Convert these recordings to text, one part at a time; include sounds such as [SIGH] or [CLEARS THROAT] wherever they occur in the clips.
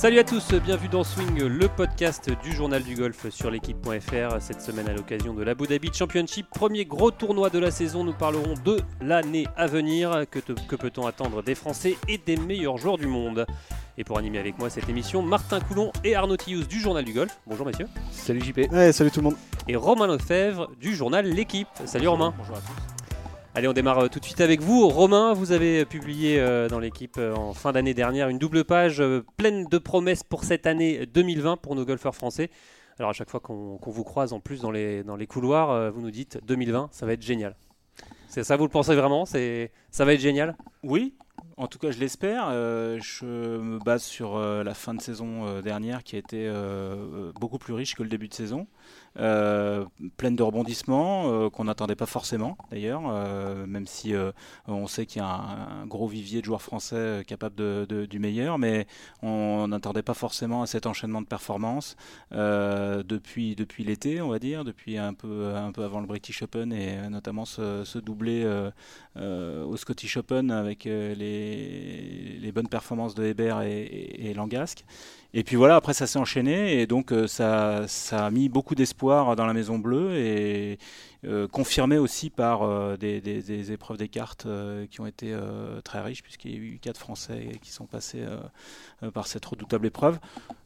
Salut à tous, bienvenue dans Swing, le podcast du journal du golf sur l'équipe.fr. Cette semaine, à l'occasion de l'Abu Dhabi Championship, premier gros tournoi de la saison, nous parlerons de l'année à venir. Que, que peut-on attendre des Français et des meilleurs joueurs du monde? Et pour animer avec moi cette émission, Martin Coulon et Arnaud Tillous du journal du golf. Bonjour messieurs. Salut JP. Ouais, salut tout le monde. Et Romain Lefebvre du journal L'équipe. Salut Romain. Bonjour à tous. Allez, on démarre euh, tout de suite avec vous. Romain, vous avez publié euh, dans l'équipe euh, en fin d'année dernière une double page pleine de promesses pour cette année 2020 pour nos golfeurs français. Alors à chaque fois qu'on vous croise en plus dans les, couloirs, vous nous dites 2020, ça va être génial. C'est ça, vous le pensez vraiment? Ça va être génial? Oui, en tout cas, je l'espère. je me base sur la fin de saison dernière qui a été beaucoup plus riche que le début de saison. Euh, pleine de rebondissements euh, qu'on n'attendait pas forcément d'ailleurs, euh, même si on sait qu'il y a un, gros vivier de joueurs français capables du meilleur, mais on n'attendait pas forcément à cet enchaînement de performances depuis, l'été, on va dire, depuis un peu, avant le British Open et notamment ce, doublé au Scottish Open avec les, bonnes performances de Hébert et, et, et Langasque. Et puis voilà, après ça s'est enchaîné et donc ça, ça a mis beaucoup d'espoir dans la Maison Bleue et euh, confirmé aussi par euh, des, des, épreuves des cartes euh, qui ont été très riches, puisqu'il y a eu quatre Français qui sont passés par cette redoutable épreuve.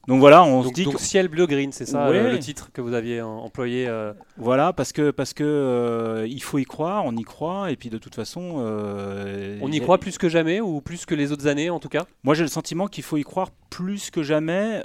Donc voilà, on se dit donc ciel bleu green, c'est ça le titre que vous aviez employé. Voilà, parce que parce que il faut y croire, on y croit, et puis de toute façon, on y, croit plus que jamais ou plus que les autres années en tout cas? Moi, j'ai le sentiment qu'il faut y croire plus que jamais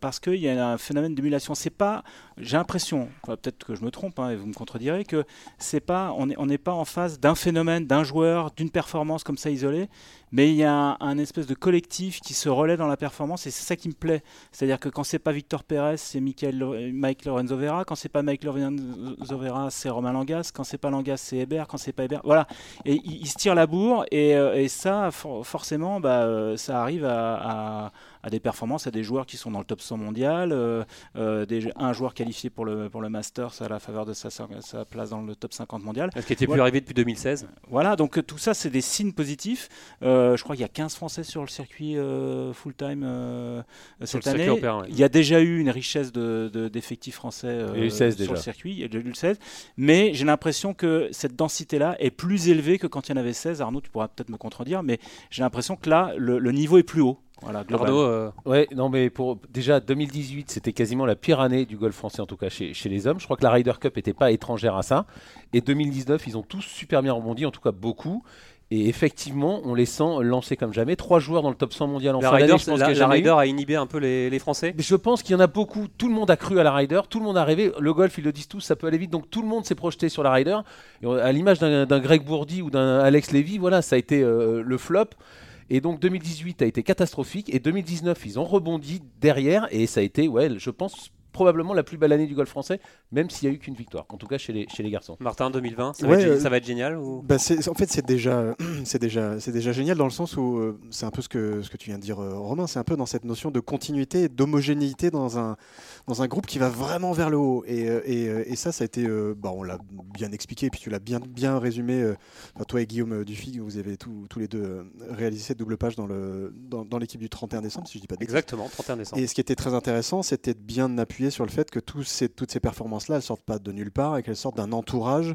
parce qu'il y a un phénomène d'émulation. C'est pas, j'ai l'impression, peut-être que je me trompe, hein, et vous me contredirez que c'est pas, on n'est pas en face d'un phénomène, d'un joueur, d'une performance comme ça isolée, mais il y a un, espèce de collectif qui se relaie dans la performance et c'est ça qui me plaît. C'est-à-dire que quand c'est pas Victor Pérez, c'est Mike Lorenzo Vera, quand c'est pas Mike Lorenzo Vera, c'est Romain Langas, quand c'est pas Langas, c'est Hébert, quand c'est pas Hébert, voilà. Et il, se tire la bourre et, euh, et ça, forcément, bah, euh, ça arrive à, à, des performances, à des joueurs qui sont dans le top 100 mondial, euh, des, un joueur qualifié pour le, pour le Masters à la faveur de sa, sa place dans le top 50 mondial. Ce qui était plus arrivé depuis 2016. Voilà, donc tout ça, c'est des signes positifs. Euh, je crois qu'il y a 15 Français sur le circuit euh, full-time euh, cette année. Il y a déjà eu une richesse d'effectifs de, français sur le circuit, il y a déjà eu le 16. Mais j'ai l'impression que cette densité-là est plus élevée que quand il y en avait 16. Arnaud, tu pourras peut-être me contredire, mais j'ai l'impression que là, le, niveau est plus haut. Voilà, Ouais, non, mais pour déjà 2018, c'était quasiment la pire année du golf français, en tout cas chez, chez les hommes. Je crois que la Ryder Cup n'était pas étrangère à ça. Et 2019, ils ont tous super bien rebondi, en tout cas beaucoup. Et effectivement, on les sent lancer comme jamais. Trois joueurs dans le top 100 mondial en la fin d'année. Je pense la, la Ryder a inhibé un peu les, Français. Je pense qu'il y en a beaucoup. Tout le monde a cru à la Ryder. Tout le monde a rêvé. Le golf, ils le disent tous, ça peut aller vite. Donc tout le monde s'est projeté sur la Ryder. à l'image d'un Greg Bourdi ou d'un Alex Levy, voilà, ça a été euh, le flop. Et donc 2018 a été catastrophique. Et 2019, ils ont rebondi derrière. Et ça a été, ouais, je pense, probablement la plus belle année du golf français, même s'il n'y a eu qu'une victoire, en tout cas chez les, chez les garçons. Martin, 2020, ça, va, être, ça va être génial ou... bah En fait, c'est déjà, [CLEARS THROAT] déjà, déjà génial dans le sens où euh, c'est un peu ce que, ce que tu viens de dire, euh, Romain, c'est un peu dans cette notion de continuité, d'homogénéité dans un, dans un groupe qui va vraiment vers le haut. Et, euh, et, et ça, ça a été, bah, on l'a bien expliqué, et puis tu l'as bien, bien résumé, toi et Guillaume Dufy, vous avez tous les deux réalisé cette double page dans l'équipe dans, dans du 31 décembre, si je dis pas de Exactement, 31 décembre. Et ce qui était très intéressant, c'était de bien appuyer sur le fait que tous ces, toutes ces performances-là, elles sortent pas de nulle part et qu'elles sortent d'un entourage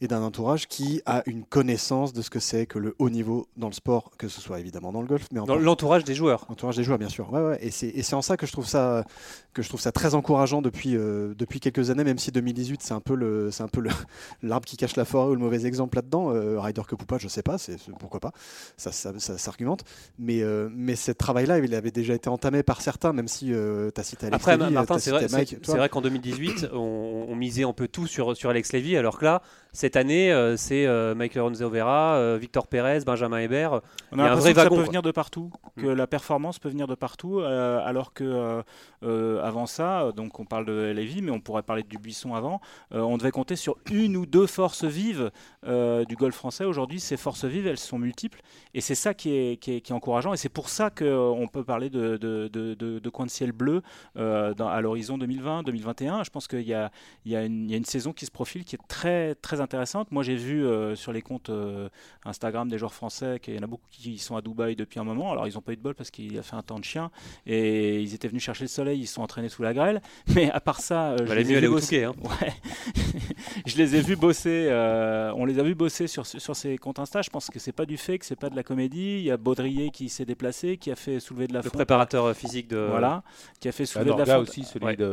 et d'un entourage qui a une connaissance de ce que c'est que le haut niveau dans le sport, que ce soit évidemment dans le golf, mais dans l'entourage des joueurs. L'entourage des joueurs, bien sûr. Ouais, ouais. Et c'est en ça que je trouve ça que je trouve ça très encourageant depuis euh, depuis quelques années, même si 2018 c'est un peu le c'est un peu [LAUGHS] l'arbre qui cache la forêt ou le mauvais exemple là-dedans. Euh, Ryder ou pas, je sais pas, c'est pourquoi pas. Ça, ça, s'argumente. Mais euh, mais ce travail-là, il avait déjà été entamé par certains, même si tu as cité Alex Après, Martin, c'est vrai, c'est vrai qu'en 2018, on, misait un peu tout sur, sur Alex Levy, alors que là, cette année, euh, c'est euh, Michael Ronzo Vera, euh, Victor Pérez, Benjamin Hébert. On a, l'impression que ça peut venir de partout, que mm. la performance peut venir de partout, alors que avant ça, donc on parle de Levy, mais on pourrait parler du Buisson avant, on devait compter sur une ou deux forces vives du golf français. Aujourd'hui, ces forces vives, elles sont multiples, et c'est ça qui est, qui encourageant, et c'est pour ça qu'on peut parler de, de, de, de, coin de ciel bleu à l'horizon saison 2020-2021. Je pense qu'il y a, il y, a une, il y a une saison qui se profile qui est très, très intéressante. Moi, j'ai vu sur les comptes Instagram des joueurs français qu'il y en a beaucoup qui sont à Dubaï depuis un moment. Alors, ils n'ont pas eu de bol parce qu'il a fait un temps de chien et ils étaient venus chercher le soleil, ils sont entraînés sous la grêle. [LAUGHS] Mais à part ça, je, les ai vus bosser. Hein. je les ai vus bosser. on les a vus bosser sur, sur ces comptes Insta. Je pense que c'est pas du fait que c'est pas de la comédie. Il y a Baudrier qui s'est déplacé, qui a fait soulever de la Le préparateur euh, physique de. Voilà, qui a fait soulever de la fonte. aussi, celui de,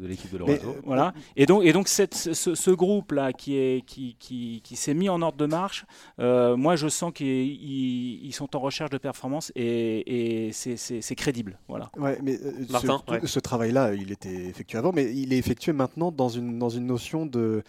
l'équipe de Lorenzo. voilà. Et donc, et donc cette, ce, groupe-là qui, est, qui, qui, qui s'est mis en ordre de marche, euh, moi je sens qu'ils sont en recherche de performance et, et c'est crédible. Voilà. Ouais, mais euh, Martin, ce, ce travail-là, il était effectué avant, mais il est effectué maintenant dans une, dans une notion de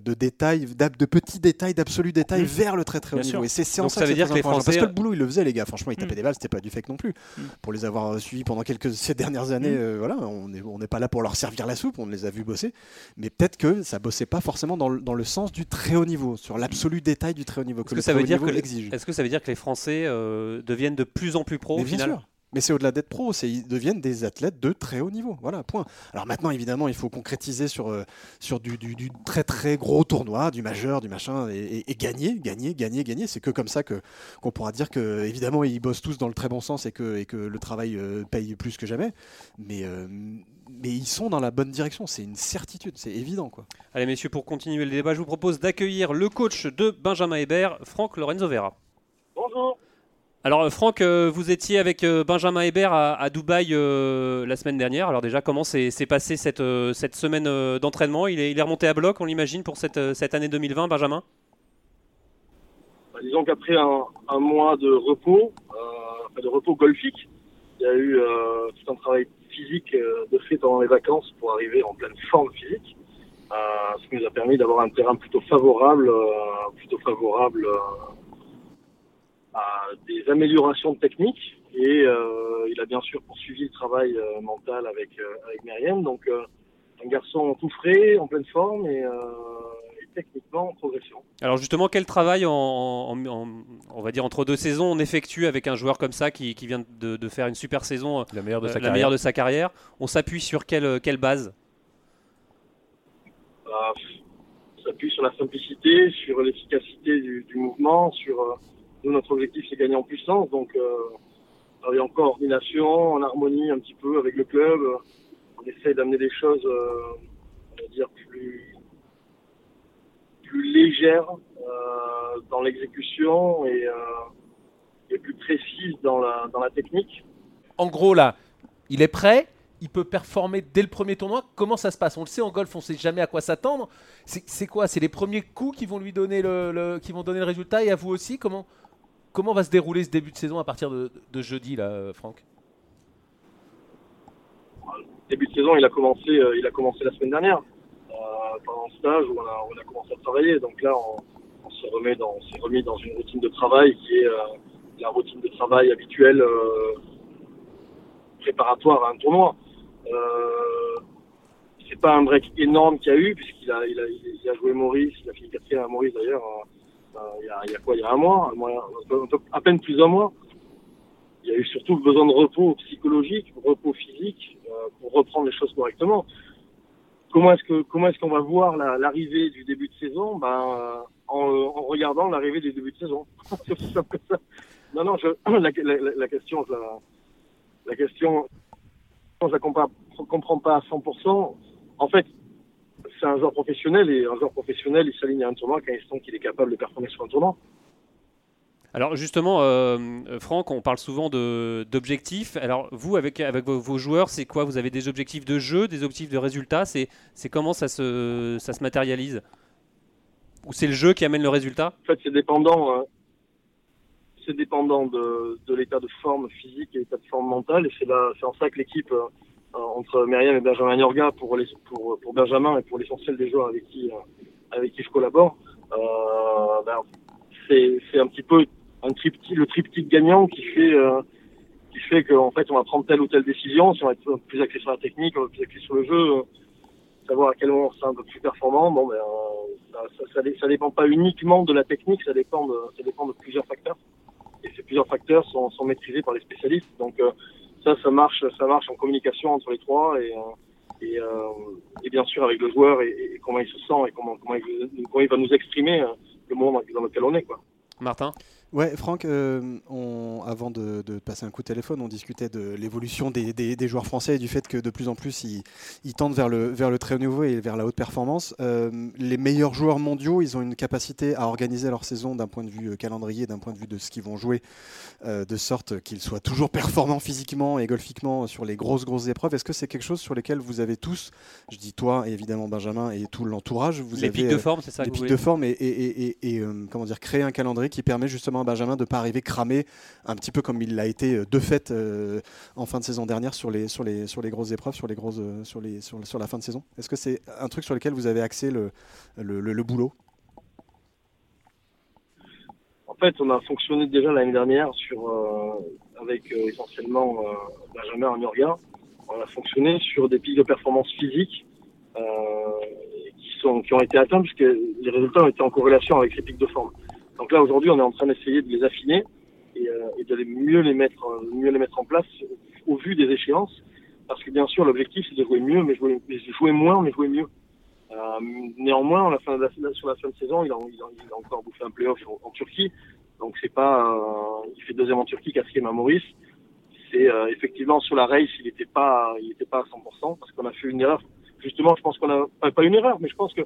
de détails, de petits détails, d'absolus détails mmh. vers le très très haut niveau. Et c'est en ça, ça veut dire que les Français... Parce que le boulot, ils le faisaient, les gars. Franchement, ils tapaient mmh. des balles, c'était pas du fake non plus. Mmh. Pour les avoir suivis pendant quelques [LAUGHS] ces dernières années, euh, voilà, on n'est on pas là pour leur servir la soupe, on les a vus bosser. Mais peut-être que ça bossait pas forcément dans le, dans le sens du très haut niveau, sur l'absolu détail du très haut niveau. Est-ce que, ça veut dire que Est-ce que ça veut dire que les Français euh, deviennent de plus en plus pros au final mais c'est au-delà d'être pro, c'est ils deviennent des athlètes de très haut niveau. Voilà, point. Alors maintenant, évidemment, il faut concrétiser sur, euh, sur du, du, très très gros tournoi, du majeur, du machin, et, gagner, gagner, gagner, gagner. C'est que comme ça que qu'on pourra dire que évidemment ils bossent tous dans le très bon sens et que, et que le travail euh, paye plus que jamais. Mais euh, mais ils sont dans la bonne direction, c'est une certitude, c'est évident. Quoi. Allez messieurs, pour continuer le débat, je vous propose d'accueillir le coach de Benjamin Hébert, Franck Lorenzo Vera. Bonjour. Alors euh, Franck, euh, vous étiez avec euh, Benjamin Hébert à, Dubaï la semaine dernière. Alors déjà, comment s'est passé cette, cette semaine d'entraînement? Il est, il est, remonté à bloc, on l'imagine, pour cette, cette année 2020, Benjamin? Bah, Disons qu'après un, mois de repos, de repos golfique, il y a eu tout un travail physique de fait pendant les vacances pour arriver en pleine forme physique, ce qui nous a permis d'avoir un terrain plutôt favorable, plutôt favorable des améliorations de technique et euh, il a bien sûr poursuivi le travail euh, mental avec euh, avec Myriam. Donc un garçon tout frais, en pleine forme et, techniquement en progression. Alors justement, quel travail, en, on va dire entre deux saisons, on effectue avec un joueur comme ça qui, qui vient de, de, faire une super saison, la meilleure de sa, la carrière. de sa carrière On s'appuie sur quelle, quelle base? Bah, On s'appuie sur la simplicité, sur l'efficacité du, du, mouvement, sur notre objectif, c'est gagner en puissance. Donc, euh, travailler en coordination, en harmonie un petit peu avec le club. On essaie d'amener des choses, euh, on va dire, plus, légères euh, dans l'exécution et, plus précises dans la, technique. En gros, là, il est prêt il peut performer dès le premier tournoi. Comment ça se passe? On le sait en golf, on ne sait jamais à quoi s'attendre. C'est quoi? C'est les premiers coups qui vont lui donner le, qui vont donner le résultat? Et à vous aussi Comment Comment va se dérouler ce début de saison à partir de, jeudi, là, Franck? Début de saison, il a commencé, euh, la semaine dernière, euh, pendant le stage où on a, commencé à travailler. Donc là, on, s'est remis dans, une routine de travail qui est euh, la routine de travail habituelle préparatoire à un tournoi. c'est pas un break énorme qu'il y a eu puisqu'il a, il a, il a joué Maurice, il a fini quatrième à Maurice d'ailleurs il y, a, quoi Il y a un mois, à peine plus d'un mois. Il y a eu surtout le besoin de repos psychologique, repos physique, euh, pour reprendre les choses correctement. Comment est-ce que comment est-ce qu'on va voir l'arrivée du début de saison? Ben en, regardant l'arrivée du début de saison. [LAUGHS] Non, non, je, [CLEARS THROAT] la, la, question, je la, la question, je la comprends pas à 100%. En fait, c'est un joueur professionnel et un joueur professionnel, il s'aligne à un tournoi quand il sent qu'il est capable de performer sur un tournoi. Alors justement, euh, Franck, on parle souvent d'objectifs. Alors vous, avec, avec vos, joueurs, c'est quoi? Vous avez des objectifs de jeu, des objectifs de résultat C'est comment ça se, ça se matérialise? Ou c'est le jeu qui amène le résultat? En fait, c'est dépendant, c'est dépendant de, de l'état de forme physique et l'état de forme mentale. Et c'est en ça que l'équipe euh, entre Myriam et Benjamin Yorga pour, les, pour, pour Benjamin et pour l'essentiel des joueurs avec qui, euh, avec qui je collabore. Euh, ben, c'est un petit peu un triptyque, le triptyque gagnant qui fait euh, fait qu'en fait on va prendre telle ou telle décision. Si on va être plus axé sur la technique, on va plus axé sur le jeu, savoir à quel moment c'est un peu plus performant. Bon, ben, ça, ça, ça, ça, dépend pas uniquement de la technique, ça dépend de, ça dépend de plusieurs facteurs. Et ces plusieurs facteurs sont, sont maîtrisés par les spécialistes. Donc ça, ça marche, ça marche en communication entre les trois et, et, et, bien sûr avec le joueur et, comment il se sent et comment, il, va nous exprimer le moment dans lequel on est. Quoi. Martin? Ouais, Franck, euh, on, avant de, passer un coup de téléphone, on discutait de l'évolution des, des, joueurs français et du fait que de plus en plus ils, ils, tendent vers le, vers le très haut niveau et vers la haute performance. Euh, les meilleurs joueurs mondiaux, ils ont une capacité à organiser leur saison d'un point de vue euh, calendrier, d'un point de vue de ce qu'ils vont jouer, de sorte qu'ils soient toujours performants physiquement et golfiquement sur les grosses, grosses épreuves. Est-ce que c'est quelque chose sur lequel vous avez tous, je dis toi et évidemment Benjamin et tout l'entourage, vous les pics de forme, c'est ça Les pics de forme et, et, et, et comment dire, créer un calendrier qui permet justement Benjamin de ne pas arriver cramé, un petit peu comme il l'a été euh, de fait euh, en fin de saison dernière sur les, sur les, sur les grosses épreuves, sur, les grosses, euh, sur, les, sur, la fin de saison Est-ce que c'est un truc sur lequel vous avez axé le, le, boulot? En fait, on a fonctionné déjà l'année dernière sur, avec essentiellement Benjamin Agnoriga. On a fonctionné sur des pics de performance physique qui, sont, qui ont été atteints puisque les résultats ont été en corrélation avec ces pics de forme. Donc là, aujourd'hui, on est en train d'essayer de les affiner et, euh, et, de mieux les mettre, euh, mieux les mettre en place au vu des échéances. Parce que bien sûr, l'objectif, c'est de jouer mieux, mais jouer, jouer moins, mais jouer mieux. Euh, néanmoins, la fin de sur la fin de saison, il a, il a, il a encore bouffé un playoff en, en Turquie. Donc c'est pas, euh, il fait deuxième en Turquie, quatrième à Maurice. C'est euh, effectivement sur la race, il n'était pas, il était pas à 100% parce qu'on a fait une erreur. Justement, je pense qu'on a pas une erreur, mais je pense que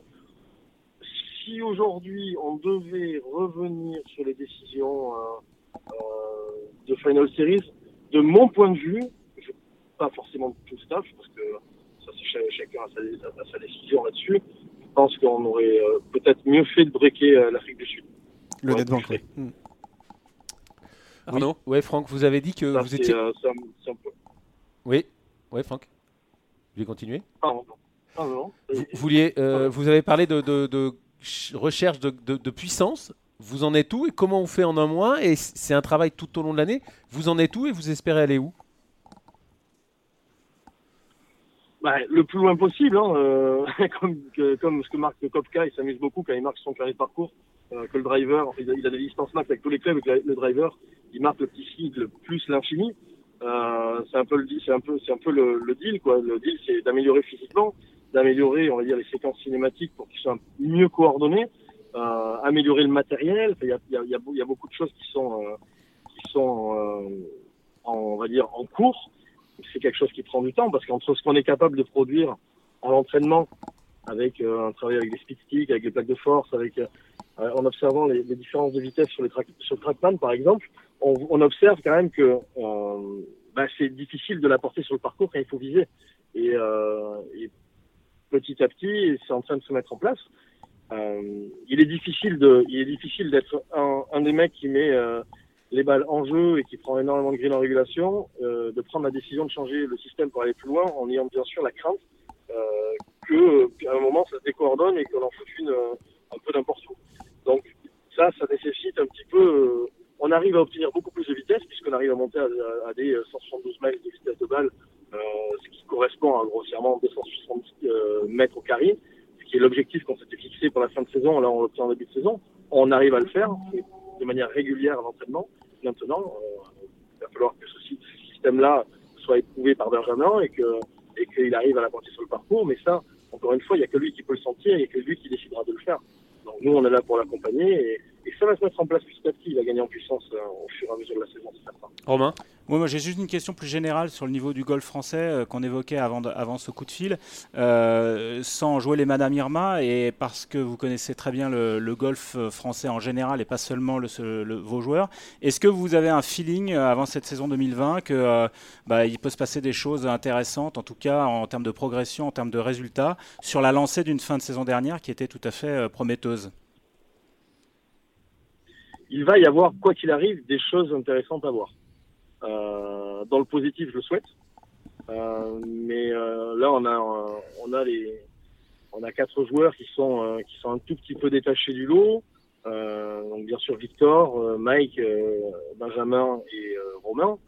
si aujourd'hui on devait revenir sur les décisions euh, euh, de Final Series, de mon point de vue, je, pas forcément tout le staff, parce que ça, chacun a sa, sa décision là-dessus, je pense qu'on aurait euh, peut-être mieux fait de breaker l'Afrique du Sud. Le net bank. Hmm. Arnaud oui. Ouais, Franck, vous avez dit que vous étiez. peu... Oui, ouais, Franck. Vous voulez continuer Pardon. Pardon. Vous, vouliez, vous avez parlé de, de, de recherche de, puissance. Vous en êtes où et comment on fait en un mois Et c'est un travail tout au long de l'année. Vous en êtes où et vous espérez aller où? Bah, le plus loin possible, hein, euh, [LAUGHS] comme, ce que marque Kopka, il s'amuse beaucoup quand il marque son carré de parcours, euh, que le driver, il a, a des distances max avec tous les clubs, avec le driver, il marque le petit sigle plus l'infini. Euh, c'est un peu le c'est un peu le, deal quoi. Le deal c'est d'améliorer physiquement, d'améliorer, on va dire, les séquences cinématiques pour qu'ils soient mieux coordonnés, euh, améliorer le matériel. Il y a, beaucoup de choses qui sont, euh, qui sont euh, en, on va dire, en cours. C'est quelque chose qui prend du temps parce qu'entre ce qu'on est capable de produire à l'entraînement, avec un travail avec des speed sticks, avec des plaques de force, avec en observant les, différences de vitesse sur, les sur le trackman, par exemple, on, observe quand même que bah, c'est difficile de la porter sur le parcours quand il faut viser. Et petit à petit, c'est en train de se mettre en place. Euh, il est difficile de, il est difficile d'être un, des mecs qui met euh, les balles en jeu et qui prend énormément de green en régulation, euh, de prendre la décision de changer le système pour aller plus loin en ayant bien sûr la crainte que qu'à un moment ça se décoordonne et qu'on en fout une un peu n'importe où. Donc ça, ça nécessite un petit peu. On arrive à obtenir beaucoup plus de vitesse puisqu'on arrive à monter à, des 172 miles de vitesse de balle ce qui correspond à grossièrement 260 euh, mètres au carré, ce qui est l'objectif qu'on s'était fixé pour la fin de saison, là on l'obtient en début de saison. On arrive à le faire de manière régulière à l'entraînement. Maintenant, euh, il va falloir que ce système-là soit éprouvé par Benjamin et que et qu'il arrive à la porter sur le parcours. Mais ça, encore une fois, il n'y a que lui qui peut le sentir et que lui qui décidera de le faire. Donc nous, on est là pour l'accompagner et, et, ça va se mettre en place petit à petit. Il va gagner en puissance au fur et à mesure de la saison, c'est certain. Romain moi, j'ai juste une question plus générale sur le niveau du golf français euh, qu'on évoquait avant, avant ce coup de fil, euh, sans jouer les Madame Irma et parce que vous connaissez très bien le, le golf euh, français en général et pas seulement le, le, vos joueurs. Est-ce que vous avez un feeling euh, avant cette saison 2020 que euh, bah, il peut se passer des choses intéressantes, en tout cas en termes de progression, en termes de résultats, sur la lancée d'une fin de saison dernière qui était tout à fait prometteuse? Il va y avoir, quoi qu'il arrive, des choses intéressantes à voir. Euh, dans le positif, je le souhaite. Euh, mais euh, là, on a, on a les, on a quatre joueurs qui sont, qui sont un tout petit peu détachés du lot. donc bien sûr Victor, Mike, Benjamin et Romain.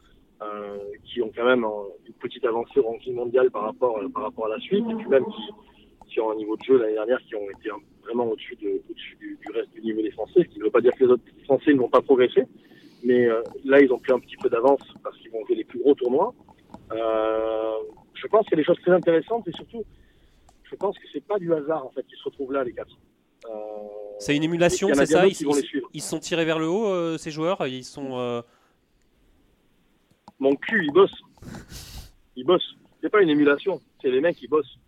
Euh, qui ont quand même une petite avancée au ranking mondial par rapport, par rapport à la suite, et puis même qui, ont un niveau de jeu l'année dernière qui ont été vraiment au-dessus de, au du, du, reste du niveau des Français, ce qui ne veut pas dire que les autres Français ne vont pas progresser, mais euh, là, ils ont pris un petit peu d'avance parce qu'ils vont jouer les plus gros tournois. Euh, je pense qu'il y a des choses très intéressantes et surtout, je pense que c'est pas du hasard en fait qu'ils se retrouvent là les quatre. Euh, C'est une émulation, c'est ça ils, qui vont les ils- suivre. ils sont tirés vers le haut, euh, ces joueurs Ils sont. Mon cul, il bosse. Il bosse. C'est pas une émulation, c'est les mecs qui bossent.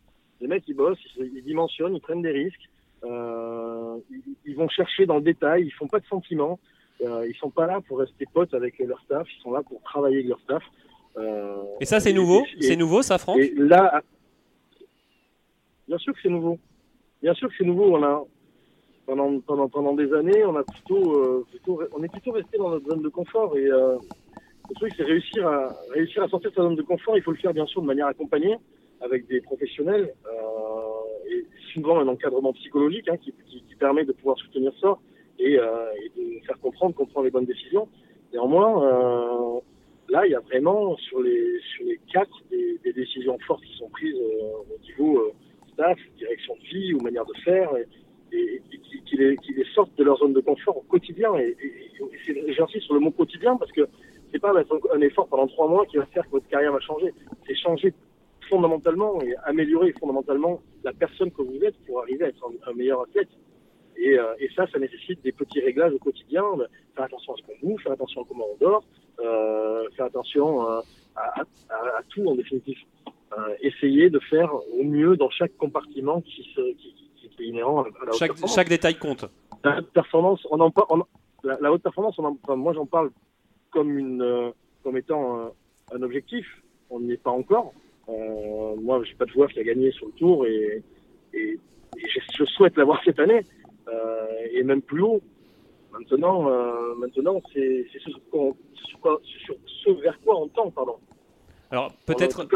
Les mecs qui bossent, ils, ils dimensionnent, ils prennent des risques, ils, ils vont chercher dans le détail, ils font pas de sentiments. Euh, ils sont pas là pour rester potes avec leur staff, ils sont là pour travailler avec leur staff. Euh, Et ça, c'est nouveau? C'est nouveau, ça, Franck? Et là, bien sûr que c'est nouveau. Bien sûr que c'est nouveau. On a pendant, pendant, pendant des années, on a plutôt, euh, plutôt, on est plutôt resté dans notre zone de confort. Et euh, le truc, c'est réussir à réussir à sortir de sa zone de confort. Il faut le faire bien sûr de manière accompagnée avec des professionnels euh, et souvent un encadrement psychologique hein, qui, permet de pouvoir soutenir ça et, euh, et de faire comprendre qu'on prend les bonnes décisions. Néanmoins, euh, là, il y a vraiment sur les sur les quatre des, décisions fortes qui sont prises euh, au niveau staff, direction de vie ou manière de faire, et, qui, les, qui les sortent de leur zone de confort au quotidien. Et, j'insiste sur le mot quotidien parce que c'est pas un effort pendant trois mois qui va faire que votre carrière va changer. C'est changer fondamentalement et améliorer fondamentalement la personne que vous êtes pour arriver à être un, un meilleur athlète. Et, euh, et ça, ça nécessite des petits réglages au quotidien. de Faire attention à ce qu'on bouffe, faire attention à comment on dort, euh, faire attention euh, à, à- à- à tout en définitive. Euh, essayer de faire au mieux dans chaque compartiment qui, se, qui, qui- qui est inhérent à, la haute chaque, performance. chaque détail compte. La haute performance, on en on- la, la haute performance, on en- enfin, moi j'en parle comme une, comme étant un, un objectif. On n'y est pas encore. Euh, moi, j'ai pas de joueur qui a gagné sur le tour et, et, et je, souhaite l'avoir cette année euh, et même plus haut. Maintenant, euh, maintenant, c'est ce, ce vers quoi on tend, pardon. Alors, peut-être,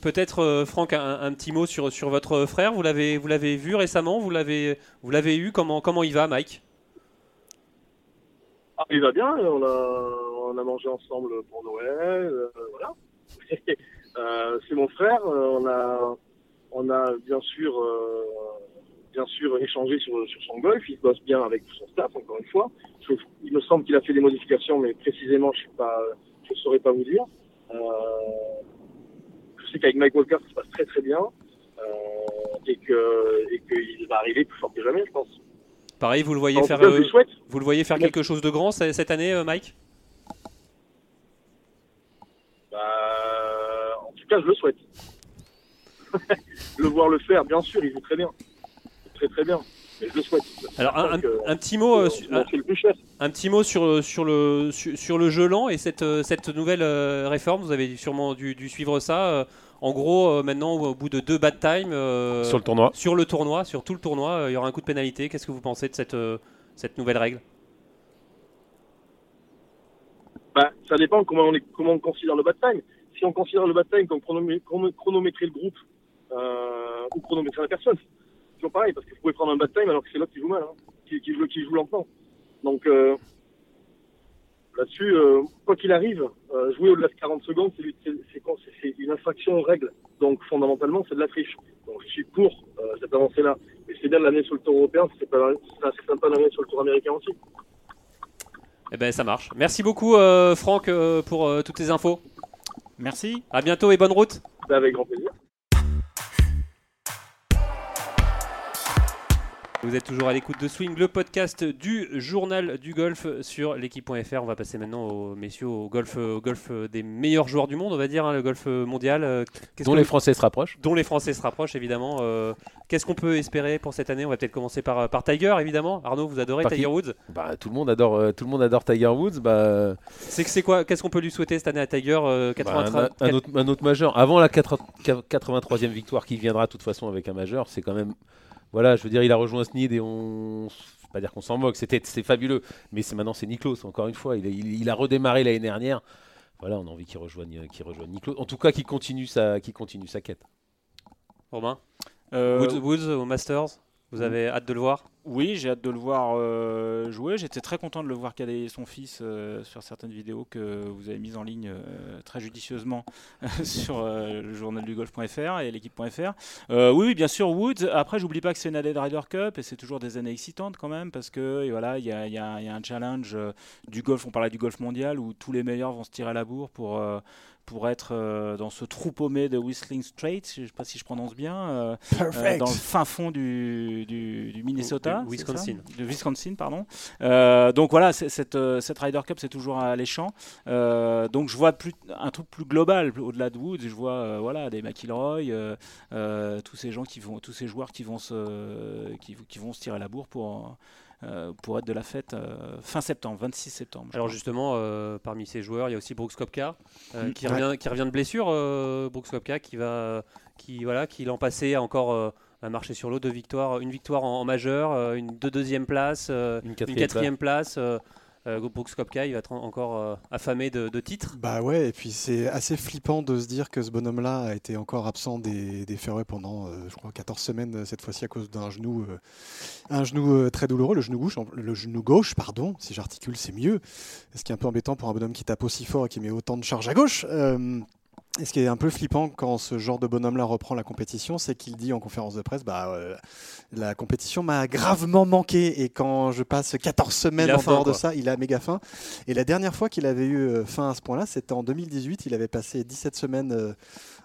peut-être euh, Franck, un, un petit mot sur, sur votre frère. Vous l'avez, vous l'avez vu récemment? Vous l'avez, vous l'avez eu? Comment, comment il va, Mike? Ah, il va bien, on a, on a mangé ensemble pour Noël, voilà. [LAUGHS] Euh, c'est mon frère, euh, on a, on a bien sûr, euh, bien sûr échangé sur, sur son golf, il bosse bien avec son staff, encore une fois. Je- il me semble qu'il a fait des modifications, mais précisément, je ne je saurais pas vous dire. Je sais qu'avec Mike Walker, ça se passe très très bien, et que, et qu'il va arriver plus fort que jamais, je pense. Pareil, vous le voyez En faire, cas, euh, vous le voyez faire quelque chose de grand cette année, Mike Bah, en tout cas, je le souhaite. [LAUGHS] le voir le faire, bien sûr, il joue très bien. Très très bien. Mais je le souhaite. Alors, un, un- Donc, euh, un petit mot, euh, on- su- on un, petit mot sur, sur, le, sur, sur le jeu lent et cette, euh, cette nouvelle euh, réforme. Vous avez sûrement dû, dû suivre ça. Euh, En gros, euh, maintenant, au bout de deux bad time, euh, Sur le tournoi. sur le tournoi, sur tout le tournoi, euh, il y aura un coup de pénalité. Qu'est-ce que vous pensez de cette, euh, cette nouvelle règle? Bah, ça dépend comment on, est, comment on considère le bad time. Si on considère le bad time comme chronomé- chrono- chronométrer le groupe euh, ou chronométrer la personne, c'est toujours pareil, parce que vous pouvez prendre un bad time alors que c'est l'autre qui joue mal, hein, qui, joue, qui joue lentement. Donc euh, là-dessus, euh, quoi qu'il arrive, jouer au-delà de 40 secondes, c'est- une infraction aux règles. Donc fondamentalement, c'est de la triche. Donc je suis pour cette avancée-là. Mais c'est bien de l'année sur le tour européen, c'est sympa l'année sur le tour américain aussi. Eh ben, ça marche. Merci beaucoup, Franck, pour toutes ces infos. Merci. À bientôt et bonne route. Avec grand plaisir. Vous êtes toujours à l'écoute de Swing, le podcast du journal du golf sur l'équipe.fr. On va passer maintenant aux messieurs au golf, au golf des meilleurs joueurs du monde, on va dire, hein, le golf mondial. Euh, Dont les Français se rapprochent. dont les Français se rapprochent évidemment. Euh, Qu'est-ce qu'on peut espérer pour cette année? On va peut-être commencer par, par Tiger évidemment. Arnaud, vous adorez Par Tiger Woods? Bah, tout le monde adore, euh, tout le monde adore Tiger Woods. Bah, C'est que c'est quoi Qu'est-ce qu'on peut lui souhaiter cette année à Tiger euh, 83 bah, un, un autre, un autre majeur. Avant la 4 83e victoire qui viendra de toute façon avec un majeur, c'est quand même. Voilà, je veux dire, il a rejoint Snead et on. pas dire qu'on s'en moque, c'était c'est fabuleux. Mais c'est maintenant c'est Niklos, encore une fois. Il, a- il- il a redémarré l'année dernière. Voilà, on a envie qu'il rejoigne, qu'il rejoigne Niklos. En tout cas, qu'il continue sa, qu'il continue sa quête. Romain Euh, Woods, Woods au Masters? Vous avez hâte de le voir? Oui, j'ai hâte de le voir euh, jouer. J'étais très content de le voir caler son fils euh, sur certaines vidéos que vous avez mises en ligne euh, très judicieusement [LAUGHS] sur le journal du golf.fr et l'équipe.fr. Oui, bien sûr, Woods. Après, j'oublie pas que c'est une année de Ryder Cup et c'est toujours des années excitantes quand même parce que voilà, il y y a- un challenge du golf. On parlait du golf mondial où tous les meilleurs vont se tirer à la bourre pour, pour être dans ce trou paumé de Whistling Straits, je ne sais pas si je prononce bien, dans le fin fond du, du, Minnesota, Wisconsin, de Wisconsin, pardon. donc voilà, cette, cette Ryder Cup c'est toujours alléchant. donc je vois plus, un truc plus global au-delà de Woods. Je vois voilà des McIlroy, tous ces gens qui vont, tous ces joueurs qui vont se, qui, qui vont se tirer la bourre pour euh, pour être de la fête euh, fin septembre, 26 septembre. Alors justement, euh, parmi ces joueurs, il y a aussi Brooks Kopka mm. qui, revient, qui revient de blessure. Brooks Kopka qui va, qui voilà, qui l'an passé a encore a marché sur l'eau, deux victoires, une victoire en, majeur, une deux deuxième place, une quatrième, place euh, Brooks Kopka, il va être encore euh, affamé de, titres. Bah ouais, et puis c'est assez flippant de se dire que ce bonhomme-là a été encore absent des, des pendant, euh, je crois, 14 semaines euh, cette fois-ci à cause d'un genou, un genou très douloureux, le genou gauche, le genou gauche, pardon, si j'articule, c'est mieux. Ce qui est un peu embêtant pour un bonhomme qui tape aussi fort et qui met autant de charges à gauche. Et ce qui est un peu flippant quand ce genre de bonhomme-là reprend la compétition, c'est qu'il dit en conférence de presse bah, euh, La compétition m'a gravement manqué. Et quand je passe 14 semaines en dehors de ça, il a méga faim. Et la dernière fois qu'il avait eu euh, faim à ce point-là, c'était en 2018. Il avait passé 17 semaines euh,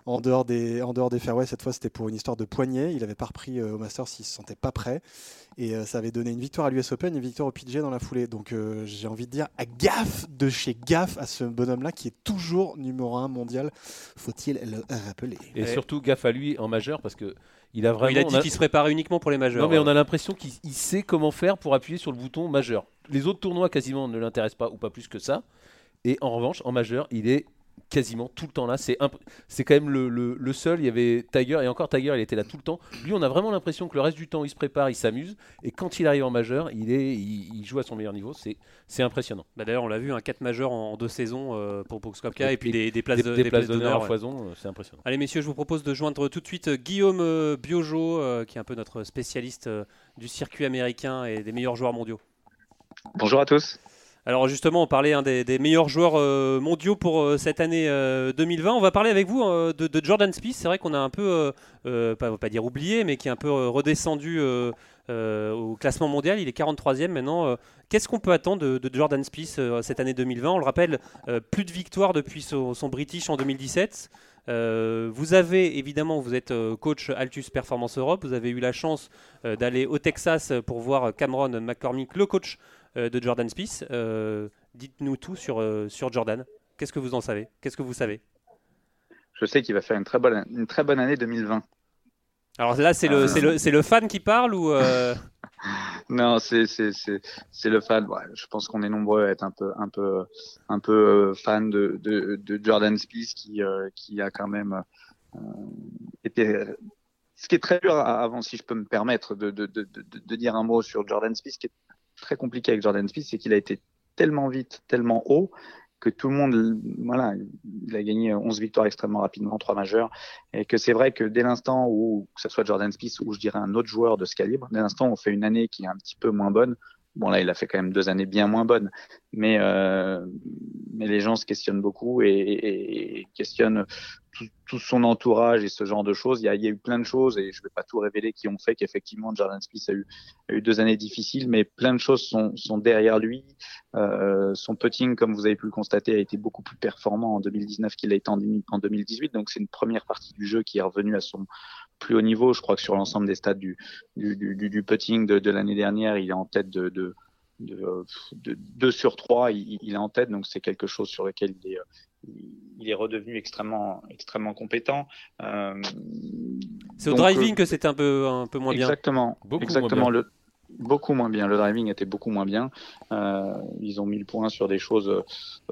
en dehors des, en dehors des fairways. Cette fois, c'était pour une histoire de poignet. Il n'avait pas repris au Masters s'il ne se sentait pas prêt. Et euh, ça avait donné une victoire à l'US Open, une victoire au PGA dans la foulée. Donc euh, j'ai envie de dire à gaffe de chez gaffe à ce bonhomme-là qui est toujours numéro un mondial. Faut-il le rappeler Et surtout gaffe à lui en majeur parce que il a vraiment. Il a dit qu'il se prépare uniquement pour les majeurs. Non mais on a l'impression qu'il sait comment faire pour appuyer sur le bouton majeur. Les autres tournois quasiment ne l'intéressent pas ou pas plus que ça. Et en revanche, en majeur, il est quasiment tout le temps là. C'est c'est quand même le, le, seul. Il y avait Tiger et encore Tiger, il était là tout le temps. Lui, on a vraiment l'impression que le reste du temps, il se prépare, il s'amuse. Et quand il arrive en majeur, il, est, il, joue à son meilleur niveau. C'est impressionnant. Bah D'ailleurs, on l'a vu, un 4 majeurs en, deux saisons euh, pour Brooks Kopka et, puis des, des, places, des, places d'honneur à foison. Euh, c'est impressionnant. Allez, messieurs, je vous propose de joindre tout de suite euh, Guillaume Biojo, qui est un peu notre spécialiste du circuit américain et des meilleurs joueurs mondiaux. Bonjour à tous. Alors justement, on parlait des, meilleurs joueurs euh, mondiaux pour euh, cette année 2020. Euh, on va parler avec vous de, Jordan Spieth. C'est vrai qu'on a un peu, pas, pas dire oublié, mais qui est un peu redescendu au classement mondial. Il est 43e maintenant. Qu'est-ce qu'on peut attendre de, Jordan Spieth cette année 2020 On le rappelle, plus de victoires depuis son, British en 2017. vous avez évidemment, vous êtes coach Altus Performance Europe. Vous avez eu la chance d'aller au Texas pour voir Cameron McCormick, le coach de Jordan Spieth. Euh, dites-nous tout sur, euh, sur Jordan. Qu'est-ce que vous en savez? Qu'est-ce que vous savez? Je sais qu'il va faire une très bonne, une très bonne année 2020. Alors là, c'est le, le, le, fan qui parle ou [LAUGHS] Non, c'est le fan. je pense qu'on est nombreux à être un peu, un peu, un peu fan de, de, Jordan Spieth qui, qui a quand même été. Ce qui est très dur avant, si je peux me permettre de, de, dire un mot sur Jordan Spieth, qui est très compliqué avec Jordan Spieth, c'est qu'il a été tellement vite, tellement haut que tout le monde, voilà, il a gagné 11 victoires extrêmement rapidement, trois majeurs, et que c'est vrai que dès l'instant où, que ce soit Jordan Spieth ou je dirais un autre joueur de ce calibre, dès l'instant où on fait une année qui est un petit peu moins bonne, bon là il a fait quand même deux années bien moins bonnes, mais euh, mais les gens se questionnent beaucoup et, et, et questionnent tout, son entourage et ce genre de choses. Il y, a, il y, a, eu plein de choses et je ne vais pas tout révéler qui ont fait qu'effectivement Jordan Smith a eu, a eu, deux années difficiles, mais plein de choses sont, sont derrière lui. Euh, son putting, comme vous avez pu le constater, a été beaucoup plus performant en 2019 qu'il a été en, en 2018. Donc c'est une première partie du jeu qui est revenue à son plus haut niveau. Je crois que sur l'ensemble des stades du, du, du, du putting de, de l'année dernière, il est en tête de, de de, de 2 sur 3, il, il, est en tête, donc c'est quelque chose sur lequel il est, il est redevenu extrêmement, extrêmement compétent. Euh, c'est au driving euh, que c'était un peu, un peu moins bien. Exactement. Beaucoup exactement. Moins bien. Le, beaucoup moins bien. Le driving était beaucoup moins bien. Euh, ils ont mis le point sur des choses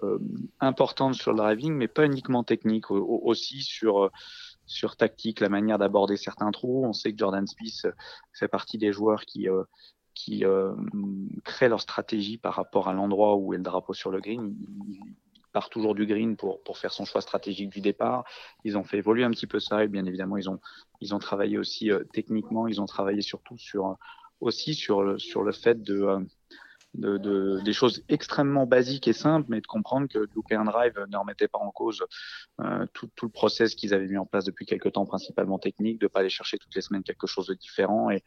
euh, importantes sur le driving, mais pas uniquement techniques, aussi sur sur tactique, la manière d'aborder certains trous. On sait que Jordan Spieth fait partie des joueurs qui qui créent leur stratégie par rapport à l'endroit où est le drapeau sur le green part toujours du green pour, pour faire son choix stratégique du départ. Ils ont fait évoluer un petit peu ça et bien évidemment ils ont, ils ont travaillé aussi euh, techniquement, ils ont travaillé surtout sur aussi sur le, sur le fait de, euh, de, des choses extrêmement basiques et simples, mais de comprendre que louper un drive ne remettait pas en cause euh, tout, tout, le process qu'ils avaient mis en place depuis quelques temps, principalement technique, de pas aller chercher toutes les semaines quelque chose de différent. Et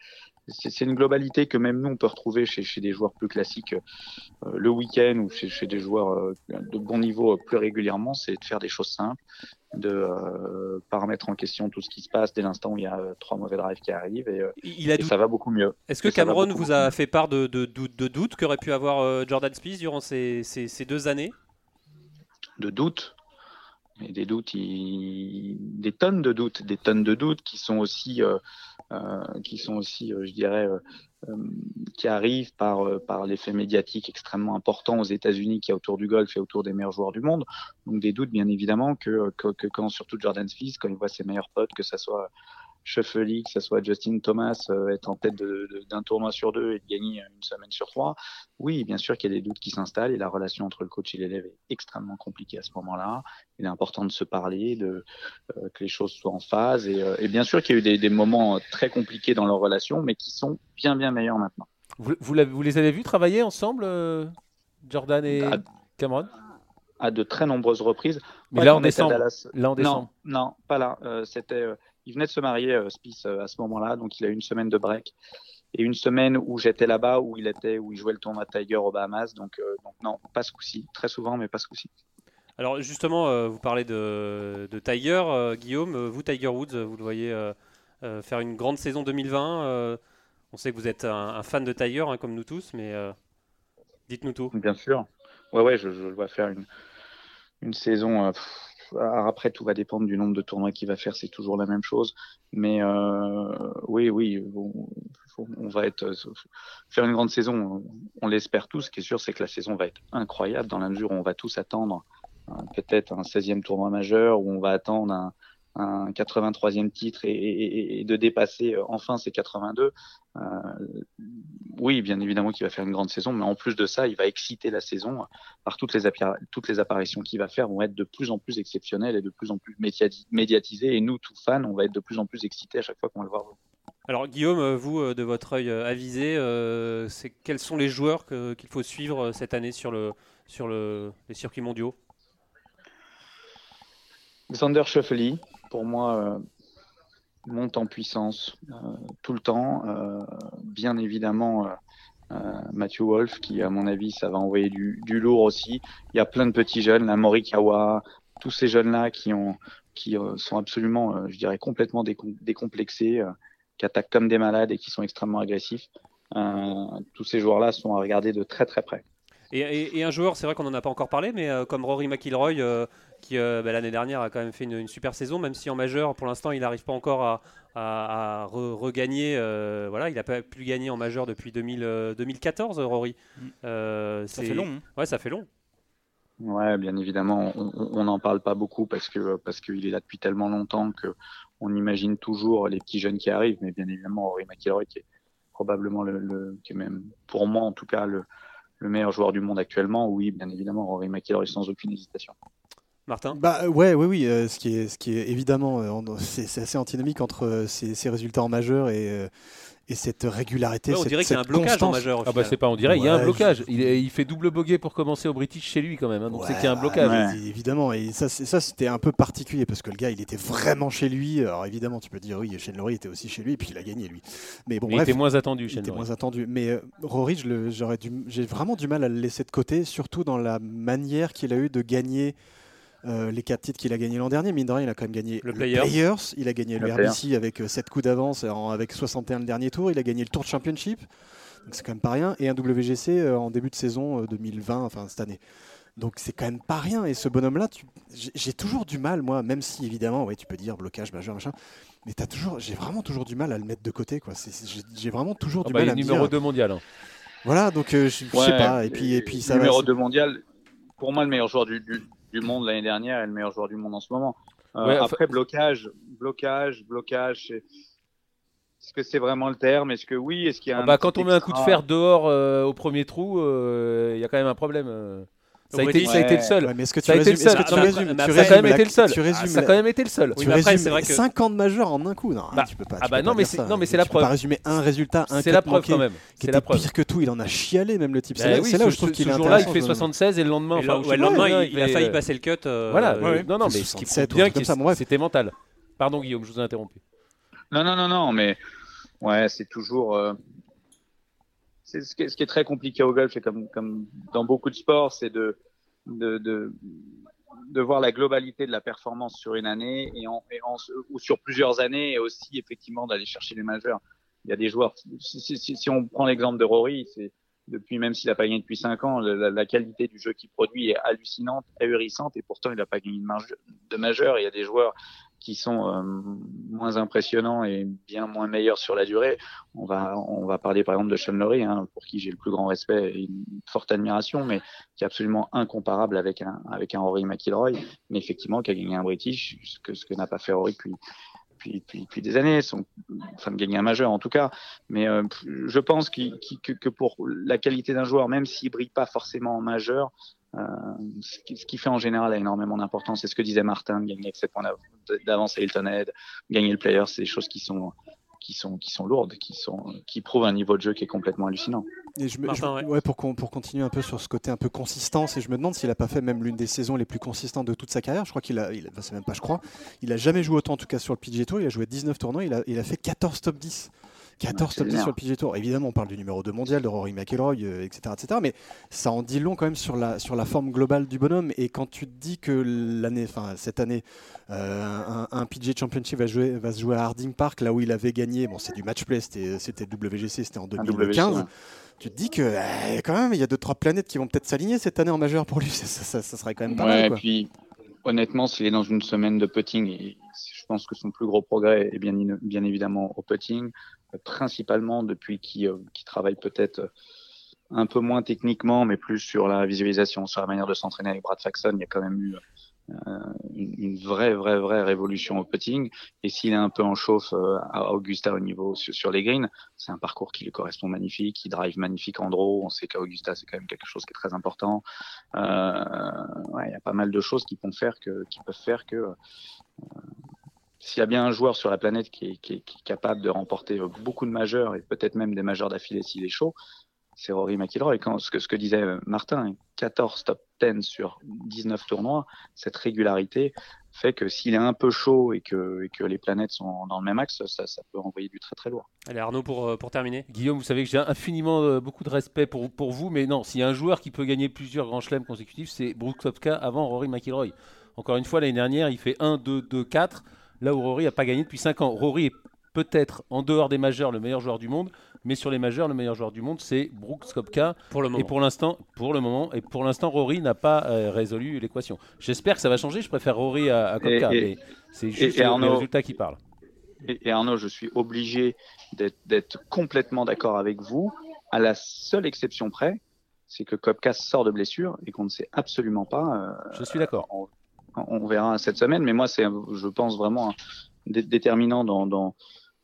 c'est une globalité que même nous on peut retrouver chez, chez des joueurs plus classiques euh, le week-end ou chez, chez des joueurs euh, de bon niveau plus régulièrement, c'est de faire des choses simples, de euh, pas remettre en question tout ce qui se passe dès l'instant où il y a euh, trois mauvais drives qui arrivent et, euh, Il a et ça va beaucoup mieux. Est-ce que Et Cameron vous a fait part de, de, de, de doutes qu'aurait pu avoir euh, Jordan Spieth durant ces, ces, ces deux années? De doutes. Des doutes, il- des tonnes de doutes, des tonnes de doutes qui sont aussi, euh, qui sont aussi, euh, je dirais, qui arrivent par euh, par l'effet médiatique extrêmement important aux États-Unis qui est autour du golf et autour des meilleurs joueurs du monde. Donc des doutes, bien évidemment, que que, que quand surtout Jordan Spieth, quand il voit ses meilleurs potes, que ça soit Schauffele, que ce soit Justin Thomas, euh, être en tête d'un tournoi sur deux et de gagner une semaine sur trois, oui, bien sûr qu'il y a des doutes qui s'installent et la relation entre le coach et l'élève est extrêmement compliquée à ce moment-là. Il est important de se parler, de, euh, que les choses soient en phase. Et, euh, et bien sûr qu'il y a eu des, des moments euh, très compliqués dans leur relation, mais qui sont bien, bien meilleurs maintenant. Vous, vous, les avez vus travailler ensemble, euh, Jordan et À, Cameron? À de très nombreuses reprises. Mais là en décembre. Là en décembre. Non, non, pas là. Euh, c'était, euh, il venait de se marier, euh, Spieth, euh, à ce moment-là, donc il a eu une semaine de break et une semaine où j'étais là-bas, où il était, où il jouait le tournoi Tiger aux Bahamas. Donc, euh, donc non, pas ce coup-ci. Très souvent, mais pas ce coup-ci. Alors justement, euh, vous parlez de, de Tiger, euh, Guillaume. Vous, Tiger Woods, vous le voyez euh, euh, faire une grande saison 2020. euh, on sait que vous êtes un, un fan de Tiger, hein, comme nous tous, mais euh, dites-nous tout. Bien sûr. Ouais, ouais, je, je le vois faire une, une saison. euh, pff, alors après, tout va dépendre du nombre de tournois qu'il va faire. C'est toujours la même chose. Mais euh, oui, oui, on, va être faire une grande saison. On l'espère tous. Ce qui est sûr, c'est que la saison va être incroyable dans la mesure où on va tous attendre euh, peut-être un 16e tournoi majeur, où on va attendre un, un 83e titre et, et- et de dépasser euh, enfin ces 82. Euh, oui, bien évidemment qu'il va faire une grande saison, mais en plus de ça, il va exciter la saison par toutes les, toutes les apparitions qu'il va faire vont être de plus en plus exceptionnelles et de plus en plus médiati- médiatisées. Et nous, tout fans, on va être de plus en plus excités à chaque fois qu'on va le voir. Alors Guillaume, euh, vous, euh, de votre œil euh, avisé, euh, quels sont les joueurs qu'il faut suivre euh, cette année sur, le, sur le, les circuits mondiaux? Xander Schauffele, pour moi, euh, monte en puissance euh, tout le temps. Euh, bien évidemment, Matthew Wolf, qui, à mon avis, ça va envoyer du, du lourd aussi. Il y a plein de petits jeunes, la Morikawa, tous ces jeunes-là qui, ont, qui sont absolument, je dirais, complètement décom- décomplexés, qui attaquent comme des malades et qui sont extrêmement agressifs. Tous ces joueurs-là sont à regarder de très très près. Et, et- et un joueur, c'est vrai qu'on n'en a pas encore parlé, mais euh, comme Rory McIlroy, euh, qui euh, bah, l'année dernière a quand même fait une, une super saison, même si en majeur, pour l'instant, il n'arrive pas encore à, à- à re- regagner. euh, voilà, il n'a pas pu gagner en majeur depuis 2000, euh, 2014, Rory. Mm. Euh, Ça c'est- fait long. hein. Ouais, ça fait long. Ouais, bien évidemment, on- n'en parle pas beaucoup parce que parce qu'il est là depuis tellement longtemps que on imagine toujours les petits jeunes qui arrivent, mais bien évidemment, Rory McIlroy qui est probablement le, le qui est même pour moi en tout cas le, le meilleur joueur du monde actuellement. Oui, bien évidemment, Rory McIlroy sans aucune hésitation. Martin? Bah euh, ouais, oui, oui. euh, ce qui est, ce qui est évidemment, euh, c'est c'est assez antinomique entre euh, ces, ces résultats en majeur et, euh, et cette régularité. Ouais, on dirait qu'il y a un blocage en constance. majeur. au Ah bah c'est pas on dirait, il y a un Ouais, blocage. Il, fait double bogey pour commencer au British chez lui quand même, hein, donc c'est qu'il y a un Ouais, blocage. ouais, Ouais. Évidemment, et ça, c'était un peu particulier parce que le gars, il était vraiment chez lui. Alors évidemment, tu peux dire oui, Shane Lowry était aussi chez lui et puis il a gagné lui. Mais bon, Mais il bref, était moins attendu il était moins attendu. Mais euh, Rory, j'ai vraiment du mal à le laisser de côté, surtout dans la manière qu'il a eu de gagner. Euh, les quatre titres qu'il a gagnés l'an dernier, mine de rien, il a quand même gagné Le Players. il a gagné le, Le RBC avec 7 coups d'avance, avec 61 le dernier tour, il a gagné le Tour Championship, donc c'est quand même pas rien, et un WGC euh, en début de saison euh, 2020, enfin cette année. Donc c'est quand même pas rien. Et ce bonhomme-là, tu- j'ai toujours du mal, moi, même si évidemment, ouais, tu peux dire blocage majeur, machin, mais t'as toujours, j'ai vraiment toujours du mal à le mettre de côté, quoi. J'ai- vraiment toujours Ah du bah, il mal est à me numéro dire. 2 mondial. hein. Voilà, donc euh, je je sais Ouais, pas. Et puis, et puis ça numéro va. 2 mondial, pour moi le meilleur joueur du, du, du monde l'année dernière et le meilleur joueur du monde en ce moment. Euh, Ouais, après blocage, blocage, blocage. c'est- Est-ce que c'est vraiment le terme? Est-ce que oui? Est-ce qu'il y a Ah un bah, quand on met un coup de fer dehors euh, au premier trou, euh, il y a quand même un problème. Ça a, été, ça a été le seul. Ouais, mais est-ce que tu Ça a été résumes, tu Ah, tu Ça a résumes quand même été le seul. Tu Ah, résumes ça a la- quand même été le seul. Oui, tu après, résumes c'est vrai que- 50 majeurs en un coup. Non, Bah, tu peux pas. ah tu bah peux non, pas mais c'est- ça. non, mais c'est Tu la peux preuve. pas résumer un résultat, un C'est la preuve quand même. qui C'est était la preuve. pire que tout. Il en a chialé même le type. Bah C'est là, où ce- je trouve ce- qu'il ce est jour-là, il fait ce 76 et le lendemain, le- lendemain, il, a failli passer le cut. euh, Voilà, euh, non, non, mais ce qui 67 prouve ou bien que c'était mental. Pardon Guillaume, je vous ai interrompu. Non, non, non, non, mais ouais, c'est toujours. C'est ce, qui est- très compliqué au golf, et comme, comme dans beaucoup de sports, c'est de, de, de, de voir la globalité de la performance sur une année et en, et en- ou sur plusieurs années, et aussi effectivement d'aller chercher les majeurs. Il y a des joueurs. Si, si, si, on prend l'exemple de Rory, c'est depuis même s'il n'a pas gagné depuis cinq ans, la, la qualité du jeu qu'il produit est hallucinante, ahurissante, et pourtant il n'a pas gagné de majeur. Il y a des joueurs qui sont euh, moins impressionnants et bien moins meilleurs sur la durée. On va, on va parler par exemple de Sean Lowry, hein, pour qui j'ai le plus grand respect et une forte admiration, mais qui est absolument incomparable avec un, avec un Rory McIlroy, mais effectivement qui a gagné un British, ce que, ce que n'a pas fait Rory depuis, depuis, depuis, des années, enfin de gagner un majeur en tout cas. Mais euh, je pense que, que pour la qualité d'un joueur, même s'il brille pas forcément en majeur, euh, ce qui- ce qui fait en général a énormément d'importance. C'est ce que disait Martin, gagner avec 7 points d'av- d'avance à Hilton Head, gagner le player, c'est des choses qui sont qui sont qui sont lourdes, qui sont qui prouvent un niveau de jeu qui est complètement hallucinant. Et je me- Martin, je- ouais. ouais, pour, con- pour continuer un peu sur ce côté un peu consistance, et je me demande s'il a pas fait même l'une des saisons les plus consistantes de toute sa carrière. Je crois qu'il a, il a- enfin, c'est même pas je crois, il a jamais joué autant en tout cas sur le PGA Tour. Il a joué 19 tournois, il a, il a fait 14 top 10. 14 Ouais, top 10 c'est sur le PGA Tour. Évidemment, on parle du numéro 2 mondial, de Rory McIlroy, euh, etc., etc. Mais ça en dit long quand même sur la, sur la forme globale du bonhomme. Et quand tu te dis que l'année, enfin cette année, euh, un, un PGA Championship va, jouer, va se jouer à Harding Park, là où il avait gagné, bon c'est du match play, c'était WGC, c'était en Un 2015 WC, ouais. tu te dis que euh, quand même il y a deux trois planètes qui vont peut-être s'aligner cette année en majeur pour lui [LAUGHS] ça, ça- serait quand même pas Ouais, mal et puis honnêtement, s'il est dans une semaine de putting, je pense que son plus gros progrès est bien, évidemment au putting, euh, principalement depuis qu'il euh, travaille peut-être euh, un peu moins techniquement, mais plus sur la visualisation, sur la manière de s'entraîner avec Brad Faxon. Il y a quand même eu une, une vraie, vraie, vraie révolution au putting. Et s'il est un peu en chauffe euh, à Augusta au niveau sur, les greens, c'est un parcours qui lui correspond magnifique. Il drive magnifique en draw. On sait qu'à Augusta, c'est quand même quelque chose qui est très important. Euh, il y a pas mal de choses qui peuvent faire que, euh, s'il y a bien un joueur sur la planète qui est, qui est- capable de remporter euh, beaucoup de majeurs et peut-être même des majeurs d'affilée s'il est chaud, c'est Rory McIlroy. Et quand, ce, que, ce que disait euh, Martin, 14 top 10 sur 19 tournois, cette régularité fait que s'il est un peu chaud et que, et que les planètes sont dans le même axe, ça, ça peut envoyer du très très lourd. Allez, Arnaud, pour, euh, pour terminer. Guillaume, vous savez que j'ai infiniment euh, beaucoup de respect pour, pour vous, mais non, s'il y a un joueur qui peut gagner plusieurs grands chelems consécutifs, c'est Brooks Koepka avant Rory McIlroy. Encore une fois, l'année dernière, il fait 1, 2, 2, 4, là où Rory n'a pas gagné depuis 5 ans. Rory est peut-être en dehors des majeurs le meilleur joueur du monde, mais sur les majeurs, le meilleur joueur du monde, c'est Brooks Koepka. Pour le moment. Et pour l'instant, pour le moment, et pour l'instant, Rory n'a pas euh, résolu l'équation. J'espère que ça va changer. Je préfère Rory à, à Koepka, Et- et- mais c'est juste et le- les Arnaud- résultats qui parlent. Et, et Arnaud, je suis obligé d'être- complètement d'accord avec vous, à la seule exception près, c'est que Kopka sort de blessure et qu'on ne sait absolument pas. euh, Je suis d'accord. on, on verra cette semaine, mais moi, c'est, je pense vraiment un dé- déterminant dans, dans,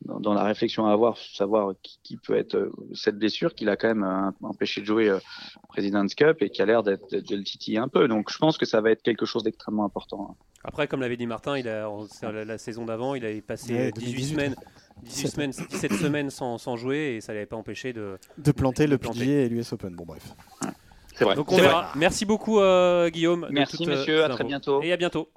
dans, la réflexion à avoir, savoir qui, qui peut être euh, cette blessure qu'il a quand même euh, empêché de jouer euh, President's Cup et qui a l'air d'être, de, le titiller un peu. Donc, je pense que ça va être quelque chose d'extrêmement important. Après, comme l'avait dit Martin, il a, la, la saison d'avant, il avait passé Ouais, euh, 18 2018, semaines, 18 semaines, 17 [LAUGHS] semaines sans, sans jouer et ça l'avait pas empêché de. de planter le planter. PGA et l'US Open bon bref C'est vrai. Donc on vrai. Merci beaucoup, euh, Guillaume. Merci, toutes, euh, messieurs. À très bientôt. Et à bientôt.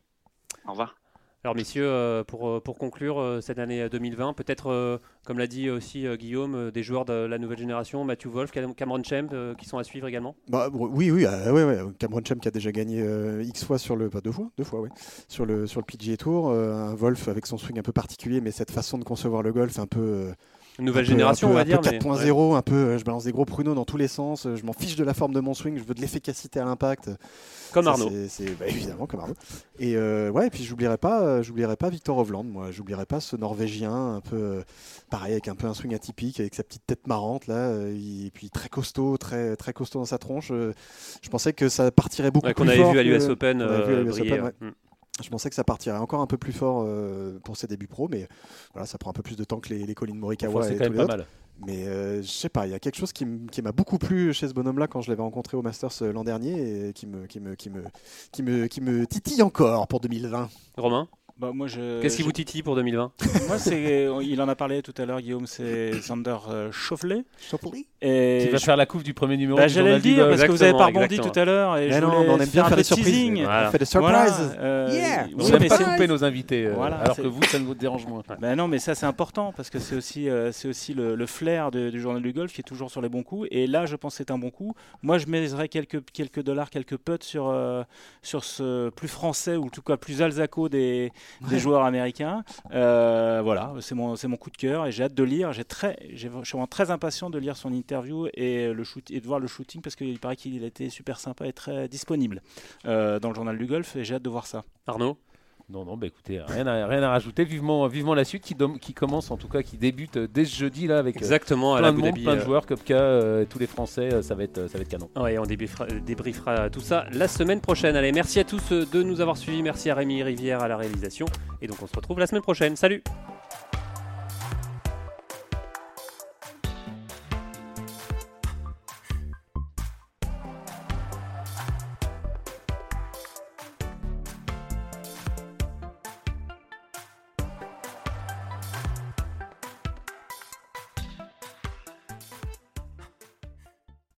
Au revoir. Alors messieurs, euh, pour, euh, pour conclure euh, cette année euh, 2020, peut-être, comme l'a dit aussi Guillaume, des joueurs de la nouvelle génération, Matthew Wolf, Cam- Cameron Champ, qui sont à suivre également. Bah, oui oui ouais, ouais. Cameron Champ qui a déjà gagné x fois sur le pas deux fois deux fois ouais sur le sur le PGA Tour un Wolf avec son swing un peu particulier mais cette façon de concevoir le golf un peu euh, Nouvelle peu- génération, un peu, on va dire. peu mais- 4.0 un peu euh, je balance des gros pruneaux dans tous les sens euh, je m'en fiche de la forme de mon swing je veux de l'efficacité à l'impact Comme Ça, Arnaud. c'est- bah, évidemment, comme Arnaud. Et euh, ouais, et puis j'oublierai pas, j'oublierai pas Victor Hovland, moi. J'oublierai pas ce Norvégien, un peu pareil, avec un peu un swing atypique, avec sa petite tête marrante là, et puis très costaud, très très costaud dans sa tronche. je pensais que ça partirait beaucoup Ouais, plus Qu'on avait fort vu à l'US Open. qu'on avait vu à l'US briller, Open, ouais. ouais. Mm. Je pensais que ça partirait encore un peu plus fort euh, pour ses débuts pro, mais voilà, ça prend un peu plus de temps que les, les Colin Morikawa Enfin, c'est et quand tous même les pas autres. mal. Mais euh, je sais pas, il y a quelque chose qui m'a beaucoup plu chez ce bonhomme-là quand je l'avais rencontré au Masters euh, l'an dernier et qui me, qui, me, qui, me, qui, me, qui me titille encore pour 2020. Romain, Bah, moi, je, qu'est-ce qui je- vous titille pour 2020 Moi, c'est, il en a parlé tout à l'heure, Guillaume, c'est Sander euh, Chauvelet. Choppoli Et Qui va je- faire la couve du premier numéro bah, du j'allais le dire parce que vous avez pas rebondi exactement. tout à l'heure et Mais je non, voulais mais on aime bien faire des de surprises. Voilà. On fait des Voilà, surprises. euh, Yeah. oui, Vous mais n'aimez pas couper nos invités, euh, Voilà, alors c'est- que vous, ça nous dérange moins. [LAUGHS] Ben non, mais ça c'est important parce que c'est aussi, euh, c'est aussi le, le flair de- du journal du golf qui est toujours sur les bons coups. Et là, je pense que c'est un bon coup. Moi, je miserais quelques, quelques dollars, quelques putts sur, euh, sur ce plus français ou en tout cas plus alzaco des, des joueurs américains. Euh, voilà, c'est mon, mon coup de cœur et j'ai hâte de lire. J'ai très, je suis vraiment très impatient de lire son interview et, le shoot, et de voir le shooting parce qu'il paraît qu'il a été super sympa et très disponible euh, dans le journal du golf et j'ai hâte de voir ça. Arnaud? Non, non, bah écoutez, rien à, rien à rajouter. Vivement, vivement la suite qui, commence, en tout cas, qui débute euh, dès ce jeudi là avec euh, Exactement, à plein la de Abu monde, Dhabi, plein de euh, joueurs, Kopka, euh, tous les Français, euh, ça va être, ça va être canon. Ouais, on débriefera, débriefera tout ça la semaine prochaine. Allez, merci à tous de nous avoir suivis. Merci à Rémi Rivière à la réalisation. Et donc, on se retrouve la semaine prochaine. Salut